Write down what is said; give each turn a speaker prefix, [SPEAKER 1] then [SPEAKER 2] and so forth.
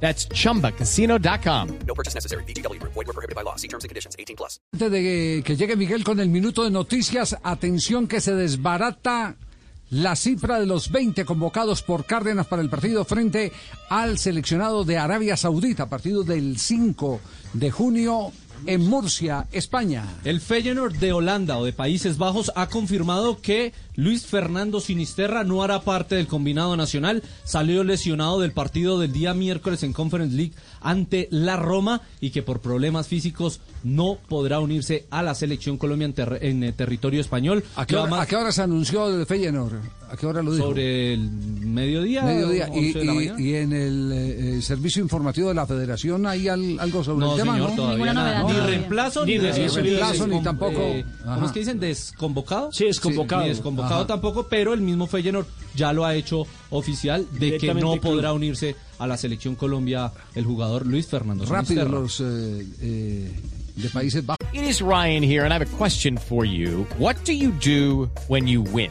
[SPEAKER 1] That's chumbacasino.com.
[SPEAKER 2] No purchase necessary. BGW. Void were prohibited by law. See terms and conditions. 18 plus.
[SPEAKER 3] Antes de que llegue Miguel con el minuto de noticias, atención que se desbarata la cifra de los 20 convocados por Cárdenas para el partido frente al seleccionado de Arabia Saudita, partido del 5 de junio en Murcia, España.
[SPEAKER 4] El Feyenoord de Holanda o de Países Bajos ha confirmado que Luis Fernando Sinisterra no hará parte del combinado nacional. Salió lesionado del partido del día miércoles en Conference League ante la Roma y que por problemas físicos no podrá unirse a la selección Colombia en, ter en eh, territorio español.
[SPEAKER 3] ¿A qué, hora, ¿A qué, hora, se anunció el Feyenoord? ¿A qué hora lo dijo?
[SPEAKER 4] Sobre el mediodía.
[SPEAKER 3] Mediodía. Y, y, y, en el eh, servicio informativo de la Federación hay al, algo sobre
[SPEAKER 4] no,
[SPEAKER 3] el tema,
[SPEAKER 4] señor,
[SPEAKER 3] ¿no?
[SPEAKER 4] Todavía nada. Ni reemplazo ni,
[SPEAKER 3] ni, reemplazo ni tampoco.
[SPEAKER 4] Eh, ¿Cómo es que dicen? ¿Desconvocado?
[SPEAKER 5] Sí, desconvocado.
[SPEAKER 4] Sí, ni desconvocado Ajá. tampoco, pero el mismo Feyenoord ya lo ha hecho oficial de que no podrá unirse a la selección Colombia el jugador Luis Fernando
[SPEAKER 3] Rápido los eh, eh, de Países Bajos.
[SPEAKER 1] It is Ryan here and I have a question for you. What do you do when you win?